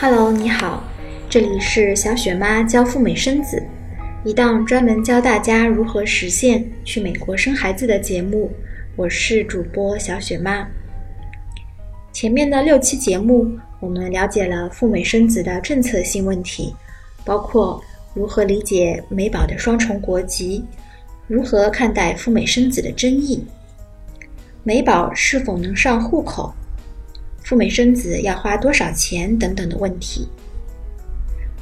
Hello，你好，这里是小雪妈教赴美生子，一档专门教大家如何实现去美国生孩子的节目。我是主播小雪妈。前面的六期节目，我们了解了赴美生子的政策性问题，包括如何理解美宝的双重国籍，如何看待赴美生子的争议，美宝是否能上户口。赴美生子要花多少钱等等的问题。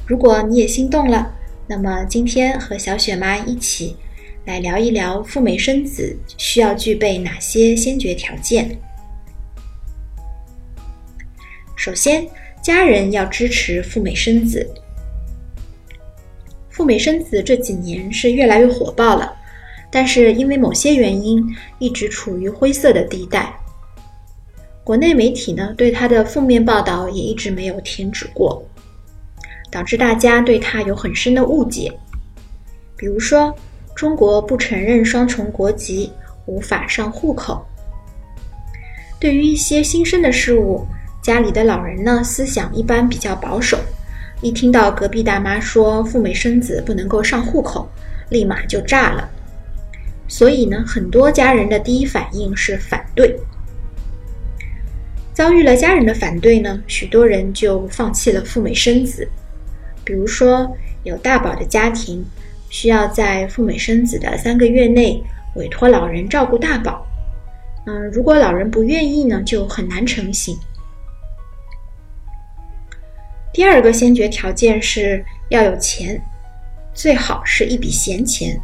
如果你也心动了，那么今天和小雪妈一起来聊一聊赴美生子需要具备哪些先决条件。首先，家人要支持赴美生子。赴美生子这几年是越来越火爆了，但是因为某些原因，一直处于灰色的地带。国内媒体呢对他的负面报道也一直没有停止过，导致大家对他有很深的误解。比如说，中国不承认双重国籍，无法上户口。对于一些新生的事物，家里的老人呢思想一般比较保守，一听到隔壁大妈说赴美生子不能够上户口，立马就炸了。所以呢，很多家人的第一反应是反对。遭遇了家人的反对呢，许多人就放弃了赴美生子。比如说，有大宝的家庭需要在赴美生子的三个月内委托老人照顾大宝。嗯，如果老人不愿意呢，就很难成行。第二个先决条件是要有钱，最好是一笔闲钱。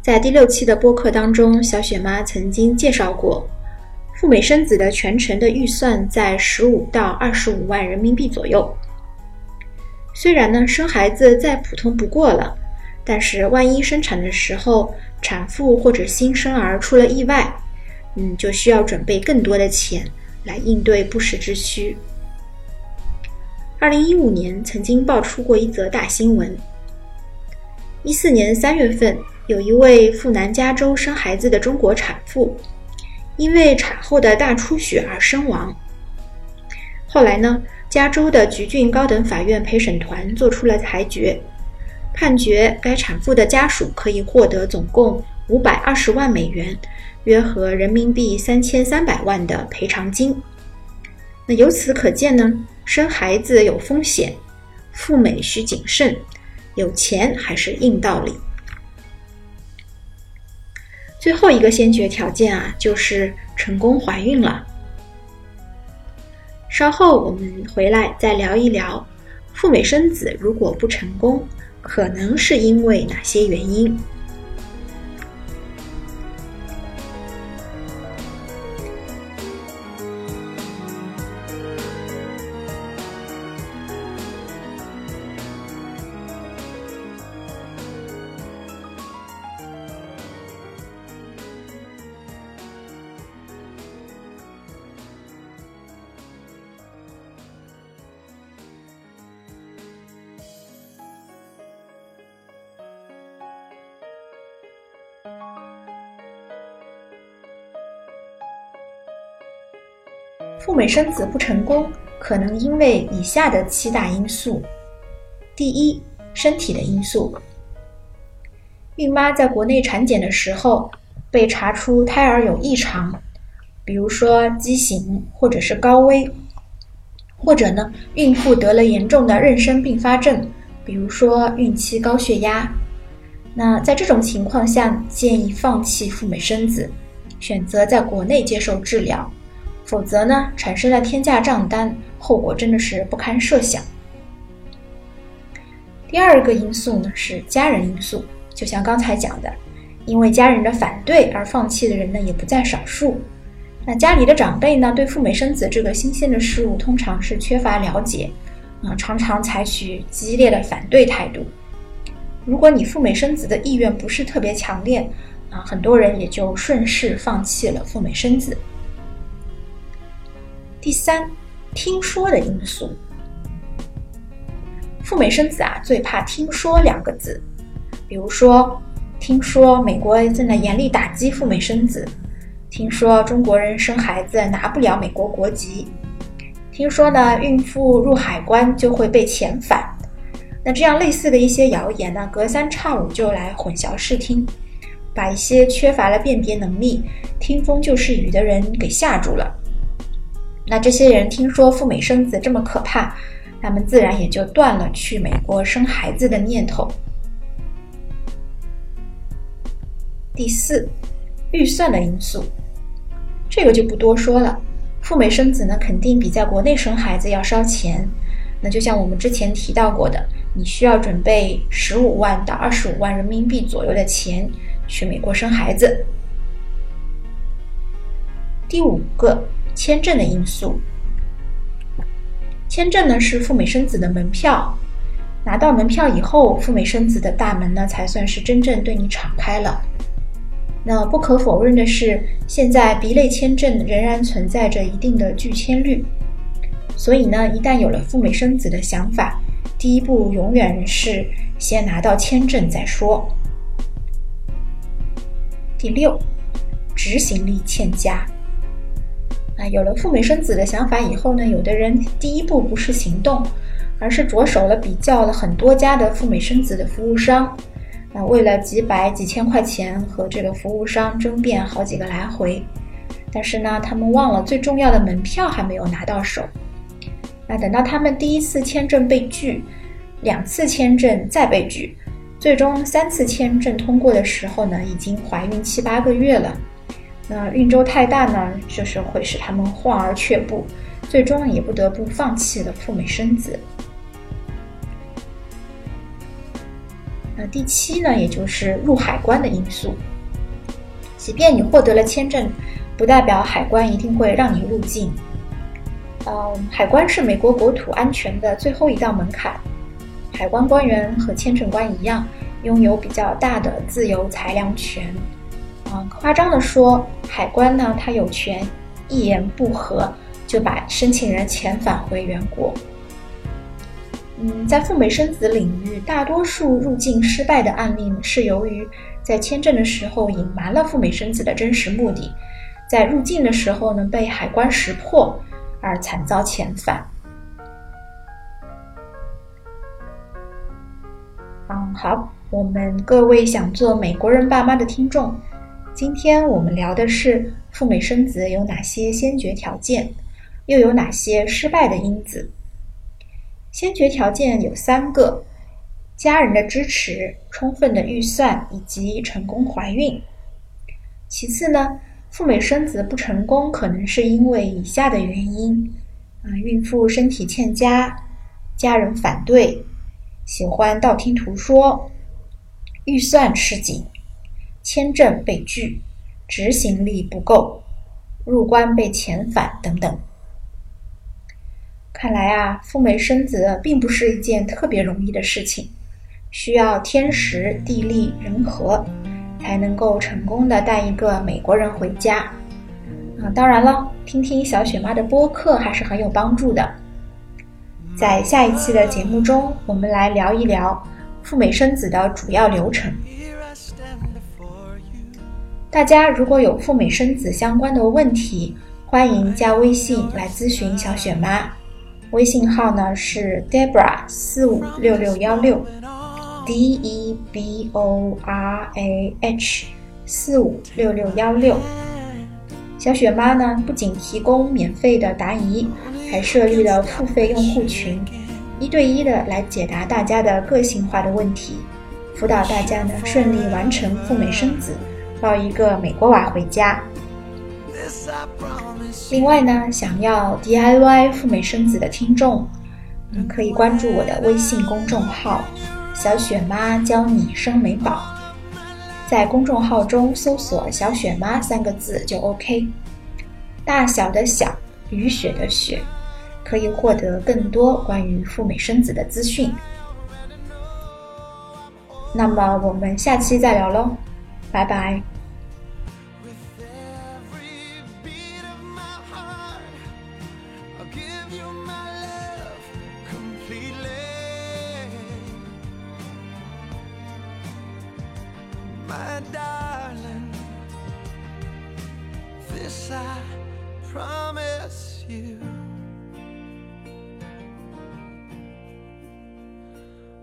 在第六期的播客当中，小雪妈曾经介绍过。赴美生子的全程的预算在十五到二十五万人民币左右。虽然呢，生孩子再普通不过了，但是万一生产的时候产妇或者新生儿出了意外，嗯，就需要准备更多的钱来应对不时之需。二零一五年曾经爆出过一则大新闻：一四年三月份，有一位赴南加州生孩子的中国产妇。因为产后的大出血而身亡。后来呢，加州的橘郡高等法院陪审团做出了裁决，判决该产妇的家属可以获得总共五百二十万美元，约合人民币三千三百万的赔偿金。那由此可见呢，生孩子有风险，赴美需谨慎，有钱还是硬道理。最后一个先决条件啊，就是成功怀孕了。稍后我们回来再聊一聊，赴美生子如果不成功，可能是因为哪些原因。赴美生子不成功，可能因为以下的七大因素：第一，身体的因素。孕妈在国内产检的时候被查出胎儿有异常，比如说畸形或者是高危，或者呢，孕妇得了严重的妊娠并发症，比如说孕期高血压。那在这种情况下，建议放弃赴美生子，选择在国内接受治疗，否则呢，产生了天价账单，后果真的是不堪设想。第二个因素呢是家人因素，就像刚才讲的，因为家人的反对而放弃的人呢也不在少数。那家里的长辈呢，对赴美生子这个新鲜的事物通常是缺乏了解，啊，常常采取激烈的反对态度。如果你赴美生子的意愿不是特别强烈，啊，很多人也就顺势放弃了赴美生子。第三，听说的因素，赴美生子啊，最怕听说两个字，比如说，听说美国正在严厉打击赴美生子。听说中国人生孩子拿不了美国国籍，听说呢孕妇入海关就会被遣返，那这样类似的一些谣言呢，隔三差五就来混淆视听，把一些缺乏了辨别能力、听风就是雨的人给吓住了。那这些人听说赴美生子这么可怕，他们自然也就断了去美国生孩子的念头。第四。预算的因素，这个就不多说了。赴美生子呢，肯定比在国内生孩子要烧钱。那就像我们之前提到过的，你需要准备十五万到二十五万人民币左右的钱去美国生孩子。第五个，签证的因素。签证呢是赴美生子的门票，拿到门票以后，赴美生子的大门呢才算是真正对你敞开了。那不可否认的是，现在 B 类签证仍然存在着一定的拒签率，所以呢，一旦有了赴美生子的想法，第一步永远是先拿到签证再说。第六，执行力欠佳。啊，有了赴美生子的想法以后呢，有的人第一步不是行动，而是着手了比较了很多家的赴美生子的服务商。那为了几百几千块钱和这个服务商争辩好几个来回，但是呢，他们忘了最重要的门票还没有拿到手。那等到他们第一次签证被拒，两次签证再被拒，最终三次签证通过的时候呢，已经怀孕七八个月了。那孕周太大呢，就是会使他们望而却步，最终也不得不放弃了赴美生子。那第七呢，也就是入海关的因素。即便你获得了签证，不代表海关一定会让你入境。嗯，海关是美国国土安全的最后一道门槛。海关官员和签证官一样，拥有比较大的自由裁量权。嗯，夸张的说，海关呢，他有权一言不合就把申请人遣返回原国。嗯，在赴美生子领域，大多数入境失败的案例是由于在签证的时候隐瞒了赴美生子的真实目的，在入境的时候呢被海关识破而惨遭遣返。嗯，好，我们各位想做美国人爸妈的听众，今天我们聊的是赴美生子有哪些先决条件，又有哪些失败的因子。先决条件有三个：家人的支持、充分的预算以及成功怀孕。其次呢，赴美生子不成功，可能是因为以下的原因：啊，孕妇身体欠佳，家人反对，喜欢道听途说，预算吃紧，签证被拒，执行力不够，入关被遣返等等。看来啊，赴美生子并不是一件特别容易的事情，需要天时地利人和，才能够成功的带一个美国人回家。啊，当然了，听听小雪妈的播客还是很有帮助的。在下一期的节目中，我们来聊一聊赴美生子的主要流程。大家如果有赴美生子相关的问题，欢迎加微信来咨询小雪妈。微信号呢是 Debra 四五六六幺六，D E B O R A H 四五六六幺六。小雪妈呢不仅提供免费的答疑，还设立了付费用户群，一对一的来解答大家的个性化的问题，辅导大家呢顺利完成赴美生子，抱一个美国娃回家。另外呢，想要 DIY 赴美生子的听众，可以关注我的微信公众号“小雪妈教你生美宝”。在公众号中搜索“小雪妈”三个字就 OK。大小的小，雨雪的雪，可以获得更多关于赴美生子的资讯。那么我们下期再聊喽，拜拜。my darling. This I promise you.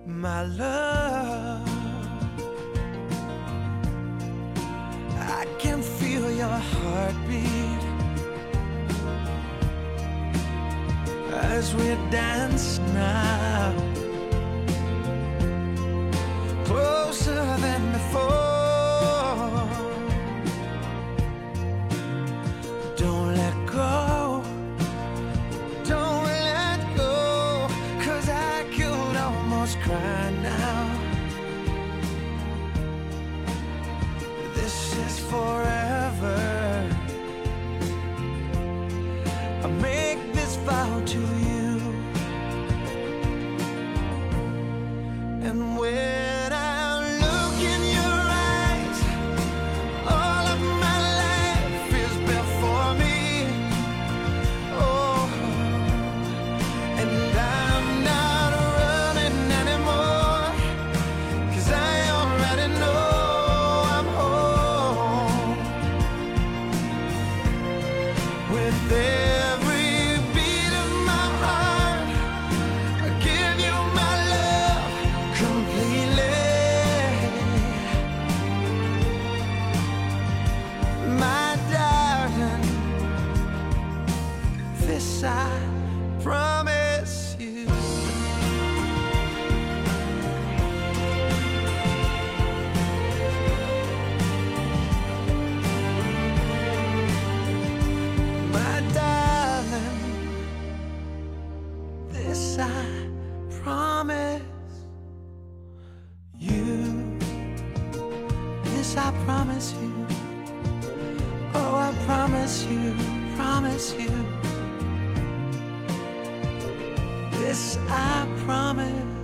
My love, heartbeat. As we dance now, I promise you. This I promise you. Oh, I promise you, promise you. This I promise.